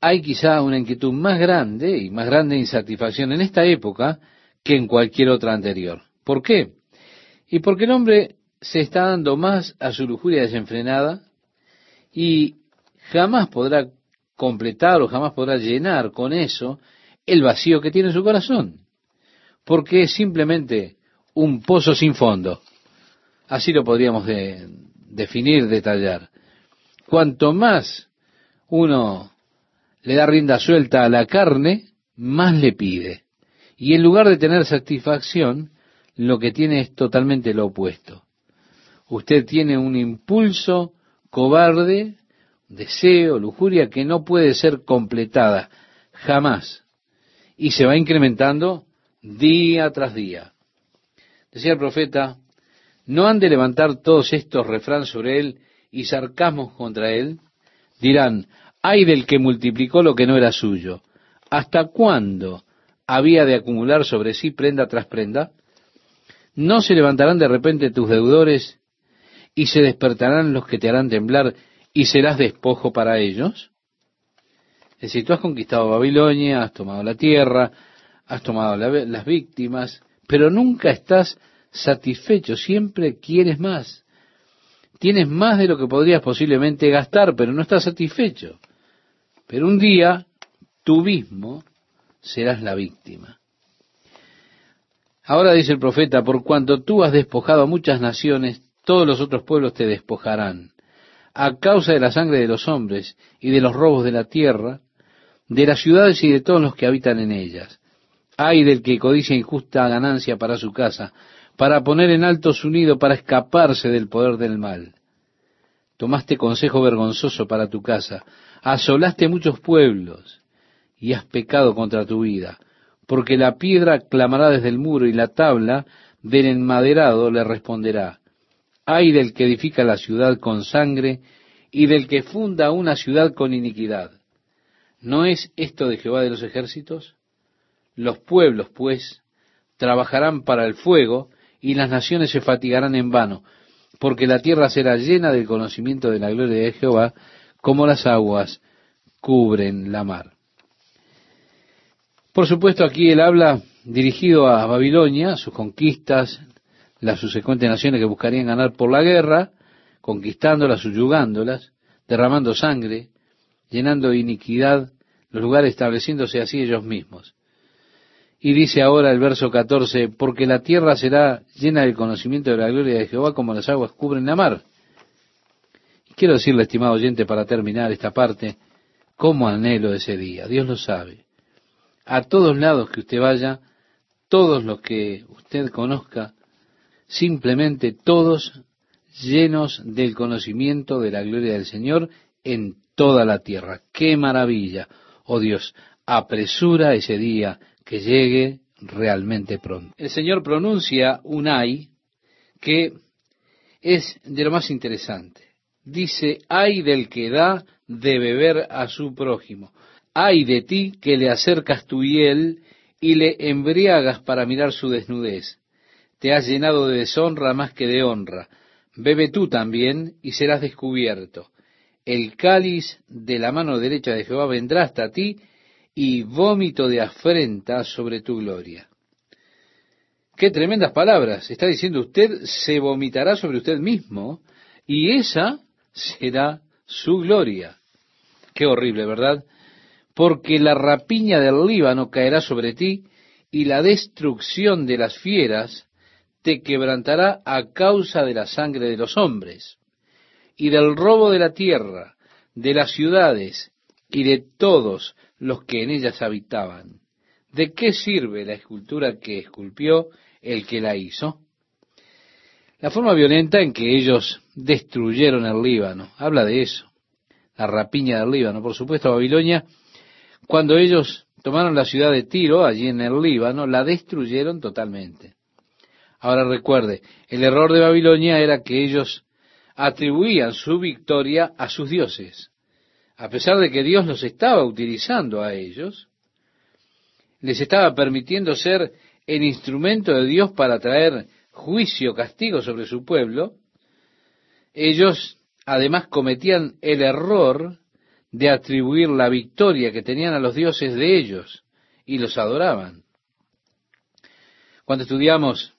hay quizá una inquietud más grande y más grande insatisfacción en esta época que en cualquier otra anterior. ¿Por qué? Y porque el hombre se está dando más a su lujuria desenfrenada y jamás podrá completar o jamás podrá llenar con eso el vacío que tiene en su corazón. Porque es simplemente un pozo sin fondo. Así lo podríamos definir, detallar. Cuanto más uno le da rienda suelta a la carne, más le pide. Y en lugar de tener satisfacción, lo que tiene es totalmente lo opuesto. Usted tiene un impulso cobarde, deseo, lujuria que no puede ser completada jamás. Y se va incrementando día tras día. Decía el profeta, no han de levantar todos estos refranes sobre él y sarcasmos contra él. Dirán, ay del que multiplicó lo que no era suyo. ¿Hasta cuándo había de acumular sobre sí prenda tras prenda? ¿No se levantarán de repente tus deudores y se despertarán los que te harán temblar y serás despojo para ellos? Es decir, tú has conquistado Babilonia, has tomado la tierra, has tomado las víctimas, pero nunca estás satisfecho, siempre quieres más. Tienes más de lo que podrías posiblemente gastar, pero no estás satisfecho. Pero un día tú mismo serás la víctima. Ahora dice el profeta, por cuanto tú has despojado a muchas naciones, todos los otros pueblos te despojarán. A causa de la sangre de los hombres y de los robos de la tierra, de las ciudades y de todos los que habitan en ellas. Ay del que codicia injusta ganancia para su casa, para poner en alto su nido, para escaparse del poder del mal. Tomaste consejo vergonzoso para tu casa, asolaste muchos pueblos y has pecado contra tu vida, porque la piedra clamará desde el muro y la tabla del enmaderado le responderá. Ay del que edifica la ciudad con sangre y del que funda una ciudad con iniquidad. ¿No es esto de Jehová de los ejércitos? Los pueblos, pues, trabajarán para el fuego y las naciones se fatigarán en vano, porque la tierra será llena del conocimiento de la gloria de Jehová, como las aguas cubren la mar. Por supuesto, aquí él habla dirigido a Babilonia, sus conquistas, las subsecuentes naciones que buscarían ganar por la guerra, conquistándolas, subyugándolas, derramando sangre, llenando de iniquidad los lugares, estableciéndose así ellos mismos. Y dice ahora el verso 14, porque la tierra será llena del conocimiento de la gloria de Jehová como las aguas cubren la mar. Y quiero decirle, estimado oyente, para terminar esta parte, cómo anhelo ese día. Dios lo sabe. A todos lados que usted vaya, todos los que usted conozca, simplemente todos llenos del conocimiento de la gloria del Señor en toda la tierra. ¡Qué maravilla! Oh Dios, apresura ese día que llegue realmente pronto. El Señor pronuncia un ay que es de lo más interesante. Dice, ay del que da de beber a su prójimo. Ay de ti que le acercas tu hiel y le embriagas para mirar su desnudez. Te has llenado de deshonra más que de honra. Bebe tú también y serás descubierto. El cáliz de la mano derecha de Jehová vendrá hasta ti y vómito de afrenta sobre tu gloria. Qué tremendas palabras. Está diciendo usted se vomitará sobre usted mismo y esa será su gloria. Qué horrible, ¿verdad? Porque la rapiña del Líbano caerá sobre ti y la destrucción de las fieras te quebrantará a causa de la sangre de los hombres y del robo de la tierra, de las ciudades y de todos los que en ellas habitaban. ¿De qué sirve la escultura que esculpió el que la hizo? La forma violenta en que ellos destruyeron el Líbano, habla de eso, la rapiña del Líbano. Por supuesto, Babilonia, cuando ellos tomaron la ciudad de Tiro, allí en el Líbano, la destruyeron totalmente. Ahora recuerde, el error de Babilonia era que ellos atribuían su victoria a sus dioses a pesar de que Dios los estaba utilizando a ellos, les estaba permitiendo ser el instrumento de Dios para traer juicio, castigo sobre su pueblo, ellos además cometían el error de atribuir la victoria que tenían a los dioses de ellos y los adoraban. Cuando estudiamos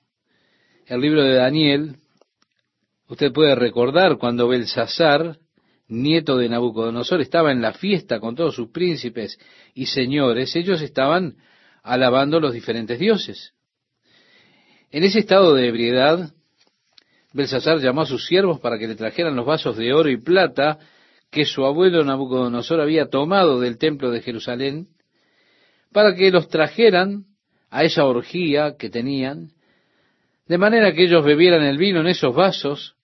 el libro de Daniel, usted puede recordar cuando Belsasar nieto de Nabucodonosor, estaba en la fiesta con todos sus príncipes y señores, ellos estaban alabando los diferentes dioses. En ese estado de ebriedad, Belsasar llamó a sus siervos para que le trajeran los vasos de oro y plata que su abuelo Nabucodonosor había tomado del templo de Jerusalén, para que los trajeran a esa orgía que tenían, de manera que ellos bebieran el vino en esos vasos,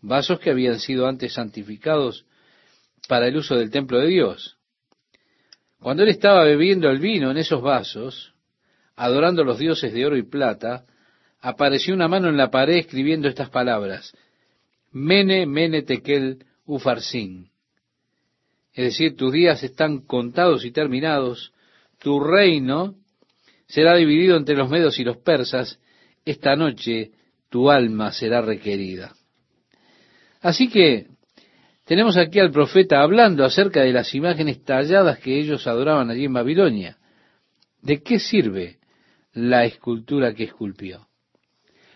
vasos que habían sido antes santificados para el uso del templo de Dios. Cuando él estaba bebiendo el vino en esos vasos, adorando a los dioses de oro y plata, apareció una mano en la pared escribiendo estas palabras, Mene, Mene, Tekel, Ufarsin. Es decir, tus días están contados y terminados, tu reino será dividido entre los medos y los persas, esta noche tu alma será requerida. Así que tenemos aquí al profeta hablando acerca de las imágenes talladas que ellos adoraban allí en Babilonia. ¿De qué sirve la escultura que esculpió?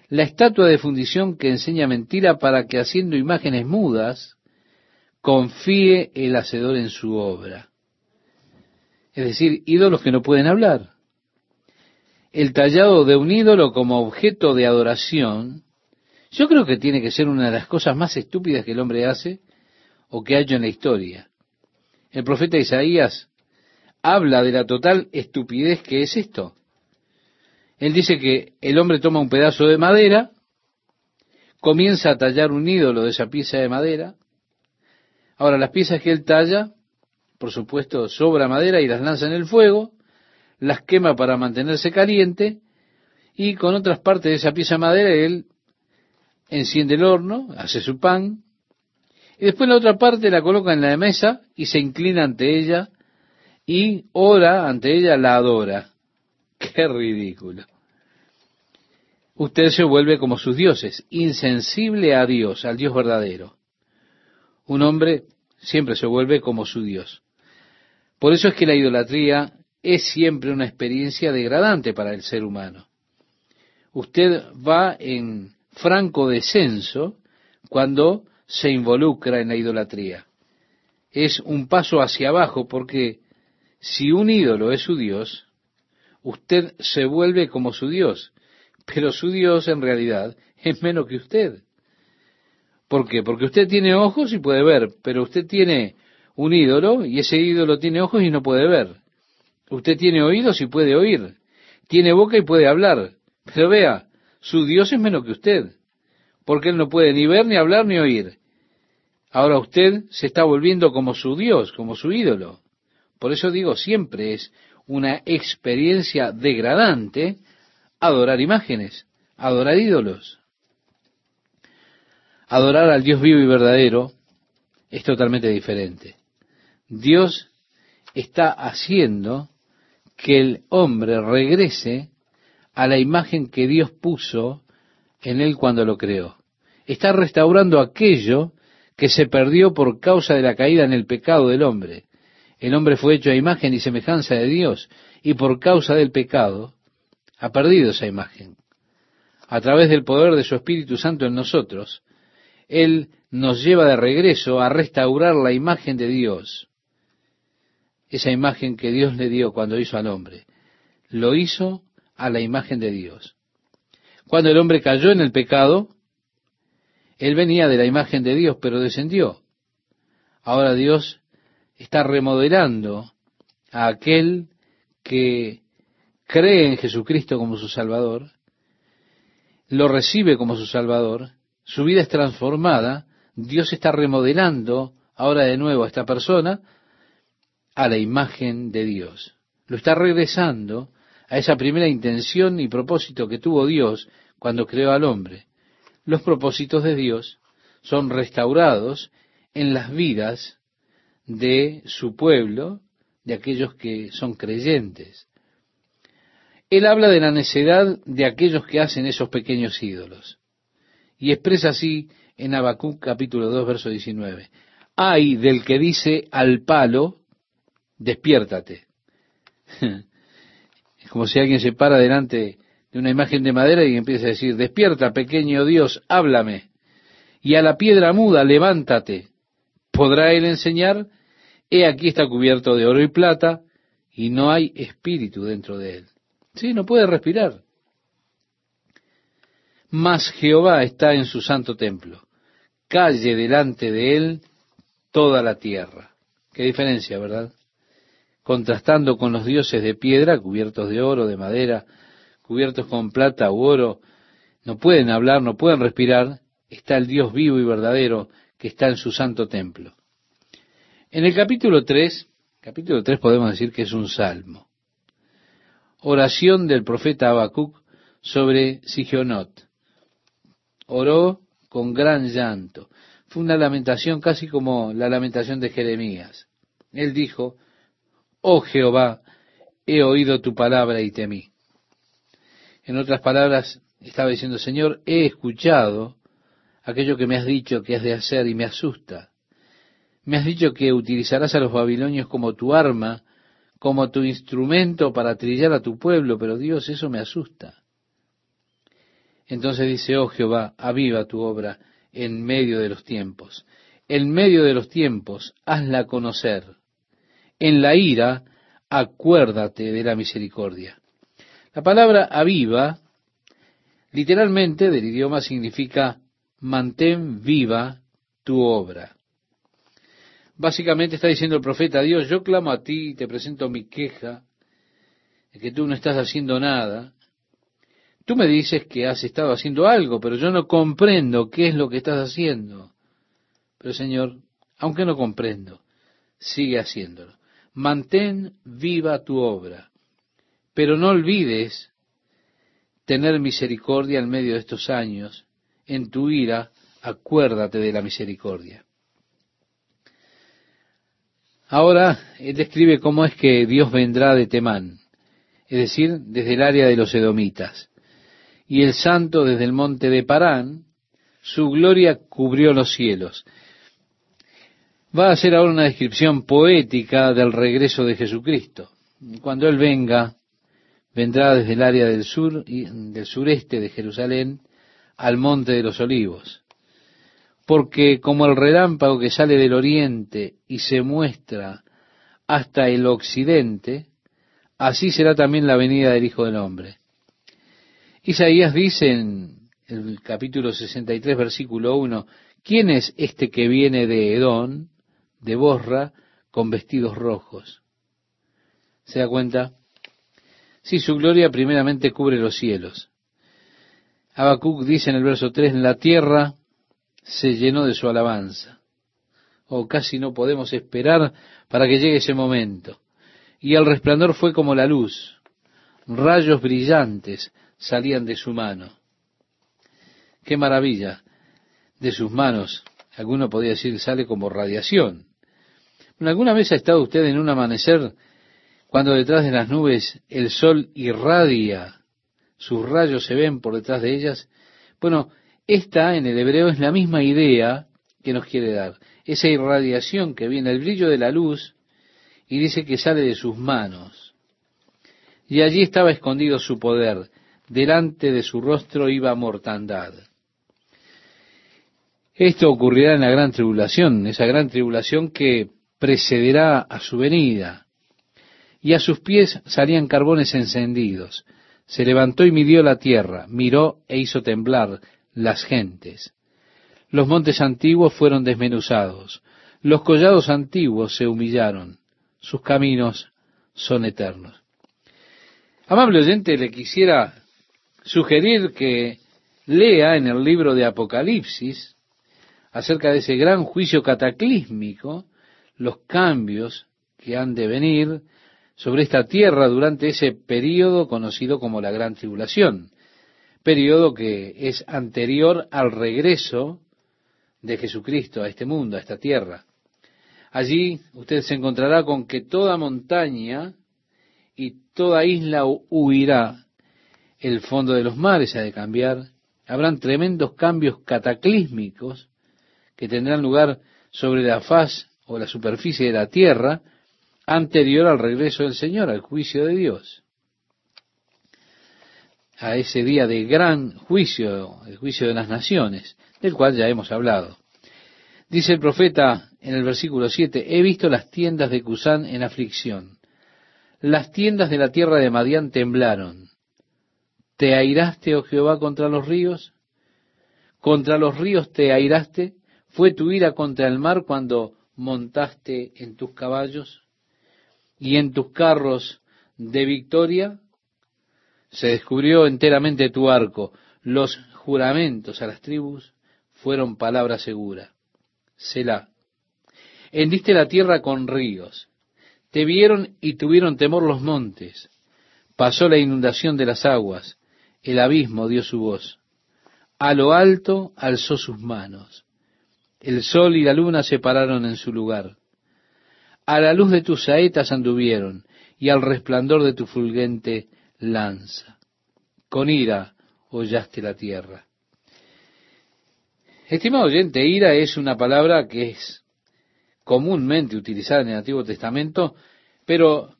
La estatua de fundición que enseña mentira para que haciendo imágenes mudas, confíe el hacedor en su obra. Es decir, ídolos que no pueden hablar. El tallado de un ídolo como objeto de adoración, yo creo que tiene que ser una de las cosas más estúpidas que el hombre hace o que ha hecho en la historia. El profeta Isaías habla de la total estupidez que es esto. Él dice que el hombre toma un pedazo de madera, comienza a tallar un ídolo de esa pieza de madera. Ahora, las piezas que él talla, por supuesto, sobra madera y las lanza en el fuego, las quema para mantenerse caliente, y con otras partes de esa pieza de madera él enciende el horno, hace su pan, y después la otra parte la coloca en la mesa y se inclina ante ella y ora ante ella, la adora. Qué ridículo. Usted se vuelve como sus dioses, insensible a Dios, al Dios verdadero. Un hombre siempre se vuelve como su Dios. Por eso es que la idolatría es siempre una experiencia degradante para el ser humano. Usted va en franco descenso cuando se involucra en la idolatría. Es un paso hacia abajo porque si un ídolo es su Dios, usted se vuelve como su Dios, pero su Dios en realidad es menos que usted. ¿Por qué? Porque usted tiene ojos y puede ver, pero usted tiene un ídolo y ese ídolo tiene ojos y no puede ver. Usted tiene oídos y puede oír. Tiene boca y puede hablar. Pero vea, su Dios es menos que usted porque él no puede ni ver, ni hablar, ni oír. Ahora usted se está volviendo como su Dios, como su ídolo. Por eso digo, siempre es una experiencia degradante adorar imágenes, adorar ídolos. Adorar al Dios vivo y verdadero es totalmente diferente. Dios está haciendo que el hombre regrese a la imagen que Dios puso en él cuando lo creó. Está restaurando aquello que se perdió por causa de la caída en el pecado del hombre. El hombre fue hecho a imagen y semejanza de Dios y por causa del pecado ha perdido esa imagen. A través del poder de su Espíritu Santo en nosotros, Él nos lleva de regreso a restaurar la imagen de Dios. Esa imagen que Dios le dio cuando hizo al hombre. Lo hizo a la imagen de Dios. Cuando el hombre cayó en el pecado, él venía de la imagen de Dios, pero descendió. Ahora Dios está remodelando a aquel que cree en Jesucristo como su Salvador, lo recibe como su Salvador, su vida es transformada, Dios está remodelando ahora de nuevo a esta persona a la imagen de Dios. Lo está regresando a esa primera intención y propósito que tuvo Dios cuando creó al hombre. Los propósitos de Dios son restaurados en las vidas de su pueblo, de aquellos que son creyentes. Él habla de la necedad de aquellos que hacen esos pequeños ídolos. Y expresa así en Habacuc capítulo 2, verso 19. Ay del que dice al palo, despiértate. Es como si alguien se para delante de una imagen de madera y empieza a decir, despierta, pequeño Dios, háblame. Y a la piedra muda, levántate. ¿Podrá él enseñar? He aquí está cubierto de oro y plata, y no hay espíritu dentro de él. Sí, no puede respirar. Mas Jehová está en su santo templo. Calle delante de él toda la tierra. Qué diferencia, ¿verdad? Contrastando con los dioses de piedra, cubiertos de oro, de madera, cubiertos con plata u oro, no pueden hablar, no pueden respirar, está el Dios vivo y verdadero que está en su santo templo. En el capítulo 3, capítulo 3 podemos decir que es un salmo. Oración del profeta Habacuc sobre Sigionot. Oró con gran llanto. Fue una lamentación casi como la lamentación de Jeremías. Él dijo, Oh Jehová, he oído tu palabra y temí. En otras palabras, estaba diciendo, Señor, he escuchado aquello que me has dicho que has de hacer y me asusta. Me has dicho que utilizarás a los babilonios como tu arma, como tu instrumento para trillar a tu pueblo, pero Dios, eso me asusta. Entonces dice, oh Jehová, aviva tu obra en medio de los tiempos. En medio de los tiempos, hazla conocer. En la ira, acuérdate de la misericordia. La palabra aviva, literalmente del idioma significa mantén viva tu obra. Básicamente está diciendo el profeta, Dios, yo clamo a ti, te presento mi queja, de que tú no estás haciendo nada. Tú me dices que has estado haciendo algo, pero yo no comprendo qué es lo que estás haciendo. Pero Señor, aunque no comprendo, sigue haciéndolo. Mantén viva tu obra, pero no olvides tener misericordia en medio de estos años. En tu ira, acuérdate de la misericordia. Ahora, él describe cómo es que Dios vendrá de Temán, es decir, desde el área de los edomitas. Y el santo desde el monte de Parán, su gloria cubrió los cielos. Va a hacer ahora una descripción poética del regreso de Jesucristo. Cuando Él venga, vendrá desde el área del sur del sureste de Jerusalén al monte de los olivos porque como el relámpago que sale del oriente y se muestra hasta el occidente, así será también la venida del Hijo del Hombre. Isaías dice en el capítulo 63, versículo 1, ¿quién es este que viene de Edón, de Borra, con vestidos rojos? ¿Se da cuenta? Sí, su gloria primeramente cubre los cielos. Habacuc dice en el verso 3, en la tierra se llenó de su alabanza. O oh, casi no podemos esperar para que llegue ese momento. Y el resplandor fue como la luz. Rayos brillantes salían de su mano. Qué maravilla. De sus manos, alguno podría decir, sale como radiación. ¿Alguna vez ha estado usted en un amanecer cuando detrás de las nubes el sol irradia, sus rayos se ven por detrás de ellas? Bueno, esta en el hebreo es la misma idea que nos quiere dar. Esa irradiación que viene, el brillo de la luz, y dice que sale de sus manos. Y allí estaba escondido su poder. Delante de su rostro iba mortandad. Esto ocurrirá en la gran tribulación, esa gran tribulación que precederá a su venida. Y a sus pies salían carbones encendidos. Se levantó y midió la tierra, miró e hizo temblar las gentes. Los montes antiguos fueron desmenuzados, los collados antiguos se humillaron, sus caminos son eternos. Amable oyente, le quisiera sugerir que lea en el libro de Apocalipsis acerca de ese gran juicio cataclísmico, los cambios que han de venir sobre esta tierra durante ese período conocido como la Gran Tribulación periodo que es anterior al regreso de Jesucristo a este mundo, a esta tierra. Allí usted se encontrará con que toda montaña y toda isla huirá, el fondo de los mares ha de cambiar, habrán tremendos cambios cataclísmicos que tendrán lugar sobre la faz o la superficie de la tierra anterior al regreso del Señor, al juicio de Dios a ese día de gran juicio, el juicio de las naciones, del cual ya hemos hablado. Dice el profeta en el versículo 7, he visto las tiendas de Cusán en aflicción. Las tiendas de la tierra de Madián temblaron. ¿Te airaste, oh Jehová, contra los ríos? ¿Contra los ríos te airaste? ¿Fue tu ira contra el mar cuando montaste en tus caballos? y en tus carros de victoria se descubrió enteramente tu arco. Los juramentos a las tribus fueron palabra segura. Selah. Hendiste la tierra con ríos. Te vieron y tuvieron temor los montes. Pasó la inundación de las aguas. El abismo dio su voz. A lo alto alzó sus manos. El sol y la luna se pararon en su lugar. A la luz de tus saetas anduvieron, y al resplandor de tu fulgente lanza. Con ira hollaste la tierra. Estimado oyente, ira es una palabra que es comúnmente utilizada en el Antiguo Testamento, pero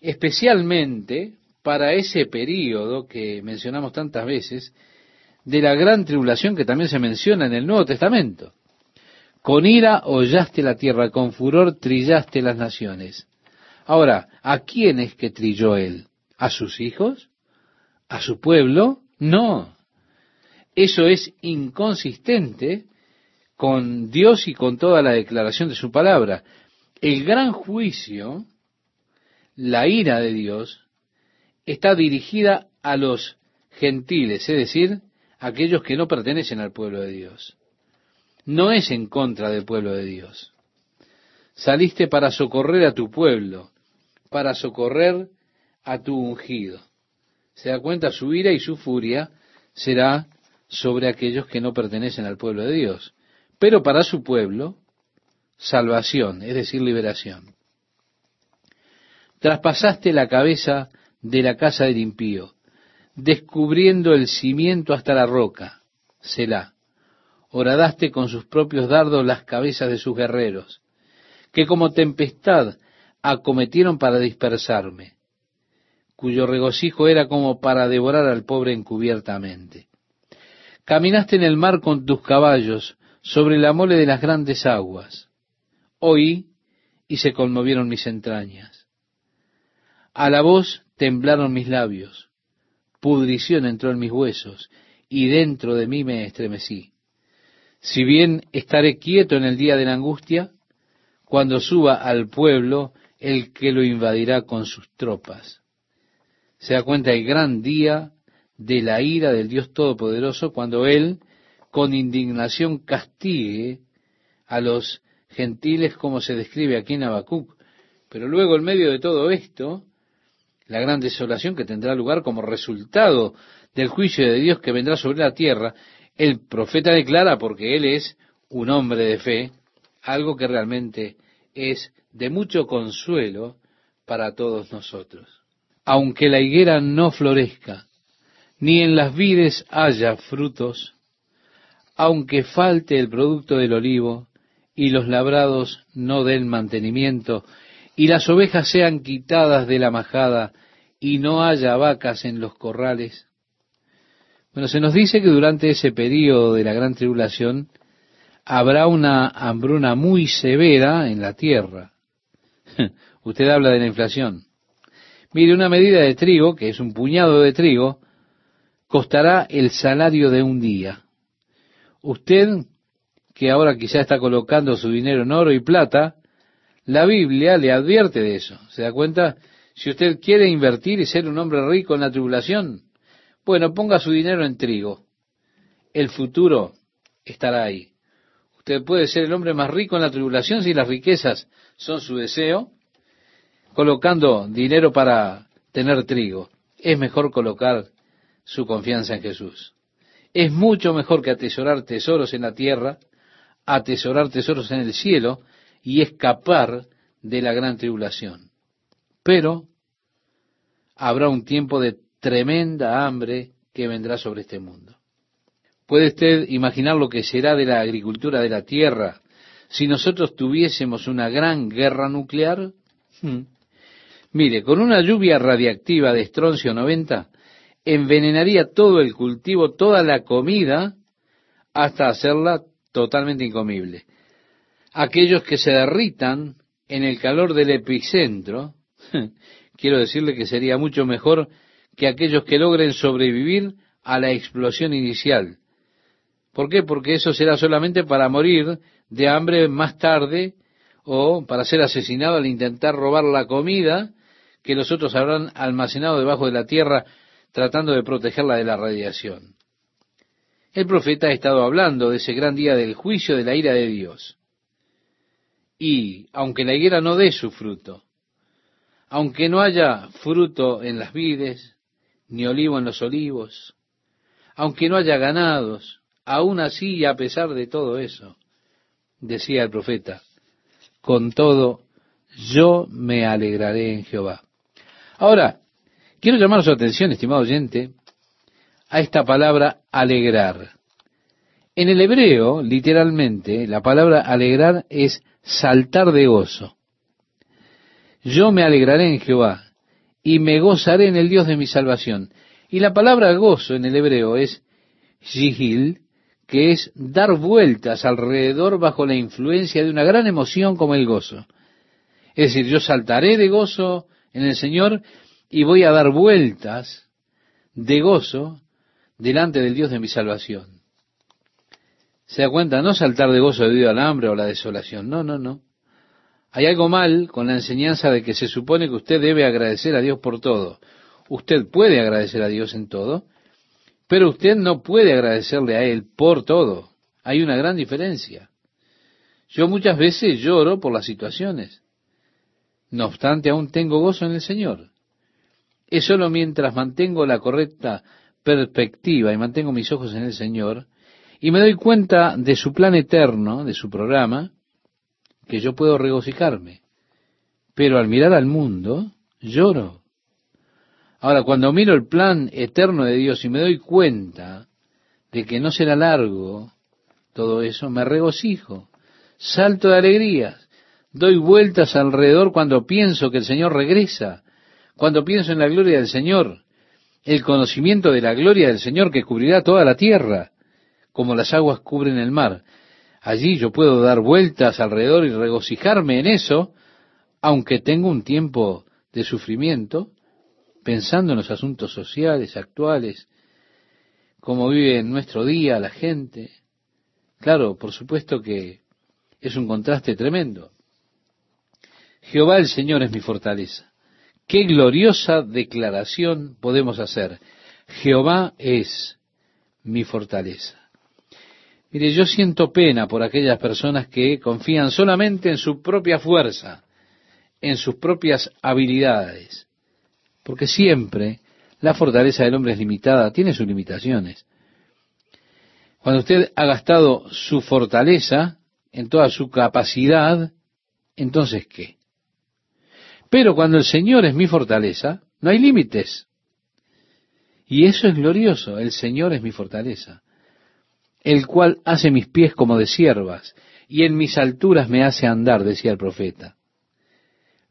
especialmente para ese período que mencionamos tantas veces, de la gran tribulación que también se menciona en el Nuevo Testamento. Con ira hollaste la tierra, con furor trillaste las naciones. Ahora, ¿a quién es que trilló él? ¿A sus hijos? ¿A su pueblo? No. Eso es inconsistente con Dios y con toda la declaración de su palabra. El gran juicio, la ira de Dios, está dirigida a los gentiles, es decir, aquellos que no pertenecen al pueblo de Dios. No es en contra del pueblo de Dios. Saliste para socorrer a tu pueblo, para socorrer a tu ungido. Se da cuenta, su ira y su furia será sobre aquellos que no pertenecen al pueblo de Dios. Pero para su pueblo, salvación, es decir, liberación. Traspasaste la cabeza de la casa del impío, descubriendo el cimiento hasta la roca, Selah. Horadaste con sus propios dardos las cabezas de sus guerreros, que como tempestad acometieron para dispersarme, cuyo regocijo era como para devorar al pobre encubiertamente. Caminaste en el mar con tus caballos sobre la mole de las grandes aguas. Oí y se conmovieron mis entrañas. A la voz temblaron mis labios pudrición entró en mis huesos, y dentro de mí me estremecí. Si bien estaré quieto en el día de la angustia, cuando suba al pueblo el que lo invadirá con sus tropas. Se da cuenta el gran día de la ira del Dios Todopoderoso cuando Él, con indignación, castigue a los gentiles como se describe aquí en Habacuc. Pero luego, en medio de todo esto, la gran desolación que tendrá lugar como resultado del juicio de Dios que vendrá sobre la tierra, el profeta declara, porque él es un hombre de fe, algo que realmente es de mucho consuelo para todos nosotros. Aunque la higuera no florezca, ni en las vides haya frutos, aunque falte el producto del olivo, y los labrados no den mantenimiento, y las ovejas sean quitadas de la majada y no haya vacas en los corrales. Bueno, se nos dice que durante ese periodo de la gran tribulación habrá una hambruna muy severa en la tierra. Usted habla de la inflación. Mire, una medida de trigo, que es un puñado de trigo, costará el salario de un día. Usted, que ahora quizá está colocando su dinero en oro y plata, la Biblia le advierte de eso. ¿Se da cuenta? Si usted quiere invertir y ser un hombre rico en la tribulación, bueno, ponga su dinero en trigo. El futuro estará ahí. Usted puede ser el hombre más rico en la tribulación si las riquezas son su deseo, colocando dinero para tener trigo. Es mejor colocar su confianza en Jesús. Es mucho mejor que atesorar tesoros en la tierra, atesorar tesoros en el cielo, y escapar de la gran tribulación. Pero habrá un tiempo de tremenda hambre que vendrá sobre este mundo. ¿Puede usted imaginar lo que será de la agricultura de la tierra si nosotros tuviésemos una gran guerra nuclear? Hmm. Mire, con una lluvia radiactiva de estroncio 90, envenenaría todo el cultivo, toda la comida, hasta hacerla totalmente incomible aquellos que se derritan en el calor del epicentro, quiero decirle que sería mucho mejor que aquellos que logren sobrevivir a la explosión inicial. ¿Por qué? Porque eso será solamente para morir de hambre más tarde o para ser asesinado al intentar robar la comida que los otros habrán almacenado debajo de la tierra tratando de protegerla de la radiación. El profeta ha estado hablando de ese gran día del juicio de la ira de Dios. Y aunque la higuera no dé su fruto, aunque no haya fruto en las vides, ni olivo en los olivos, aunque no haya ganados, aún así y a pesar de todo eso, decía el profeta, con todo yo me alegraré en Jehová. Ahora, quiero llamar su atención, estimado oyente, a esta palabra alegrar. En el hebreo, literalmente, la palabra alegrar es saltar de gozo. Yo me alegraré en Jehová y me gozaré en el Dios de mi salvación. Y la palabra gozo en el hebreo es yihil, que es dar vueltas alrededor bajo la influencia de una gran emoción como el gozo. Es decir, yo saltaré de gozo en el Señor y voy a dar vueltas de gozo delante del Dios de mi salvación. ¿Se da cuenta? No saltar de gozo debido al hambre o la desolación. No, no, no. Hay algo mal con la enseñanza de que se supone que usted debe agradecer a Dios por todo. Usted puede agradecer a Dios en todo, pero usted no puede agradecerle a Él por todo. Hay una gran diferencia. Yo muchas veces lloro por las situaciones. No obstante, aún tengo gozo en el Señor. Es solo mientras mantengo la correcta perspectiva y mantengo mis ojos en el Señor y me doy cuenta de su plan eterno, de su programa, que yo puedo regocijarme. Pero al mirar al mundo, lloro. Ahora, cuando miro el plan eterno de Dios y me doy cuenta de que no será largo todo eso, me regocijo, salto de alegrías Doy vueltas alrededor cuando pienso que el Señor regresa, cuando pienso en la gloria del Señor, el conocimiento de la gloria del Señor que cubrirá toda la tierra, como las aguas cubren el mar. Allí yo puedo dar vueltas alrededor y regocijarme en eso, aunque tengo un tiempo de sufrimiento, pensando en los asuntos sociales actuales, cómo vive en nuestro día la gente. Claro, por supuesto que es un contraste tremendo. Jehová el Señor es mi fortaleza. Qué gloriosa declaración podemos hacer. Jehová es mi fortaleza. Mire, yo siento pena por aquellas personas que confían solamente en su propia fuerza, en sus propias habilidades, porque siempre la fortaleza del hombre es limitada, tiene sus limitaciones. Cuando usted ha gastado su fortaleza en toda su capacidad, entonces ¿qué? Pero cuando el Señor es mi fortaleza, no hay límites. Y eso es glorioso, el Señor es mi fortaleza, el cual hace mis pies como de siervas, y en mis alturas me hace andar, decía el profeta.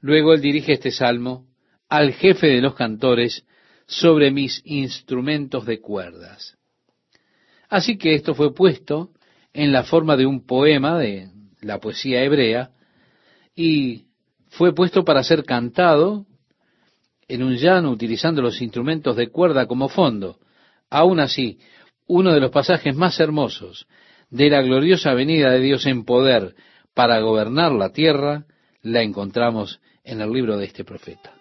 Luego él dirige este salmo al jefe de los cantores sobre mis instrumentos de cuerdas. Así que esto fue puesto en la forma de un poema de la poesía hebrea, y fue puesto para ser cantado en un llano utilizando los instrumentos de cuerda como fondo. Aún así, uno de los pasajes más hermosos de la gloriosa venida de Dios en poder para gobernar la tierra, la encontramos en el libro de este profeta.